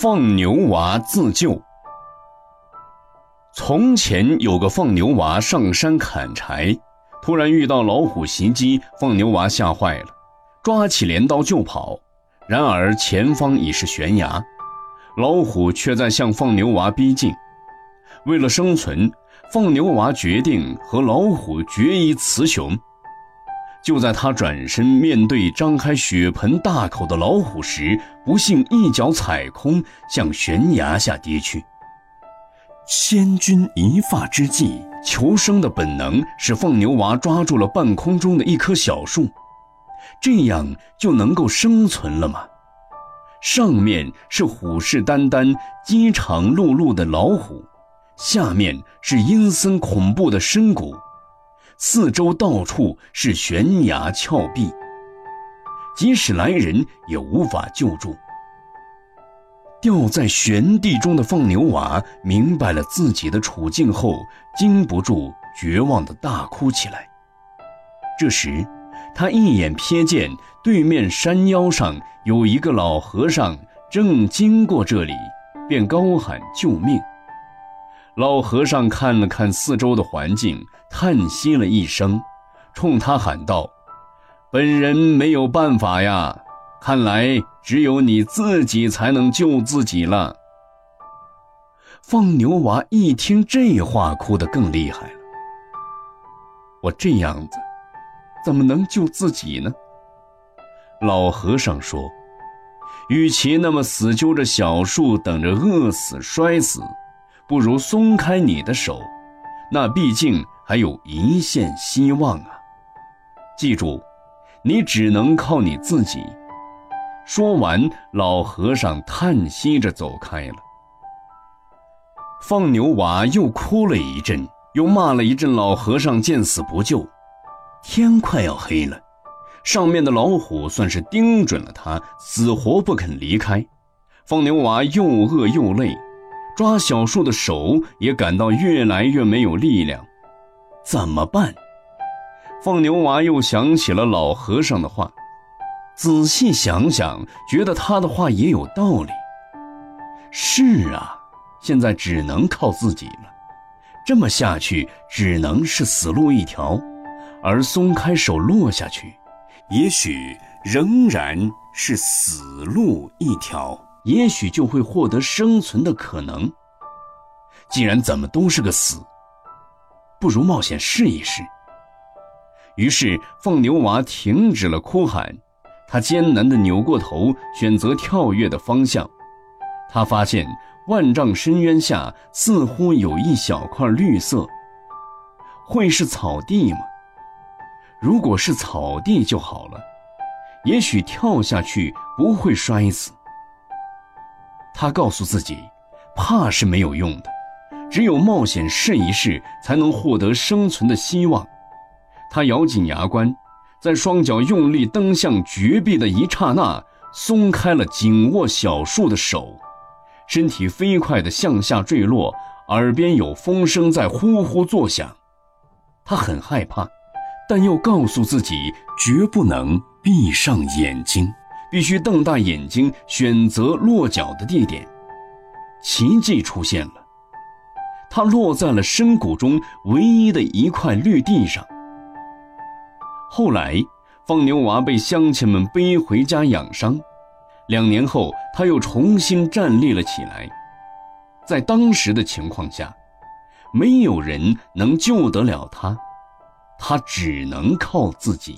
放牛娃自救。从前有个放牛娃上山砍柴，突然遇到老虎袭击，放牛娃吓坏了，抓起镰刀就跑。然而前方已是悬崖，老虎却在向放牛娃逼近。为了生存，放牛娃决定和老虎决一雌雄。就在他转身面对张开血盆大口的老虎时，不幸一脚踩空，向悬崖下跌去。千钧一发之际，求生的本能使放牛娃抓住了半空中的一棵小树，这样就能够生存了吗？上面是虎视眈眈、饥肠辘辘的老虎，下面是阴森恐怖的深谷。四周到处是悬崖峭壁，即使来人也无法救助。掉在悬地中的放牛娃明白了自己的处境后，禁不住绝望地大哭起来。这时，他一眼瞥见对面山腰上有一个老和尚正经过这里，便高喊救命。老和尚看了看四周的环境，叹息了一声，冲他喊道：“本人没有办法呀，看来只有你自己才能救自己了。”放牛娃一听这话，哭得更厉害了。我这样子，怎么能救自己呢？老和尚说：“与其那么死揪着小树，等着饿死、摔死。”不如松开你的手，那毕竟还有一线希望啊！记住，你只能靠你自己。说完，老和尚叹息着走开了。放牛娃又哭了一阵，又骂了一阵老和尚见死不救。天快要黑了，上面的老虎算是盯准了他，死活不肯离开。放牛娃又饿又累。抓小树的手也感到越来越没有力量，怎么办？放牛娃又想起了老和尚的话，仔细想想，觉得他的话也有道理。是啊，现在只能靠自己了，这么下去只能是死路一条，而松开手落下去，也许仍然是死路一条。也许就会获得生存的可能。既然怎么都是个死，不如冒险试一试。于是放牛娃停止了哭喊，他艰难地扭过头，选择跳跃的方向。他发现万丈深渊下似乎有一小块绿色，会是草地吗？如果是草地就好了，也许跳下去不会摔死。他告诉自己，怕是没有用的，只有冒险试一试，才能获得生存的希望。他咬紧牙关，在双脚用力蹬向绝壁的一刹那，松开了紧握小树的手，身体飞快地向下坠落，耳边有风声在呼呼作响。他很害怕，但又告诉自己绝不能闭上眼睛。必须瞪大眼睛选择落脚的地点，奇迹出现了，它落在了深谷中唯一的一块绿地上。后来，放牛娃被乡亲们背回家养伤，两年后他又重新站立了起来。在当时的情况下，没有人能救得了他，他只能靠自己。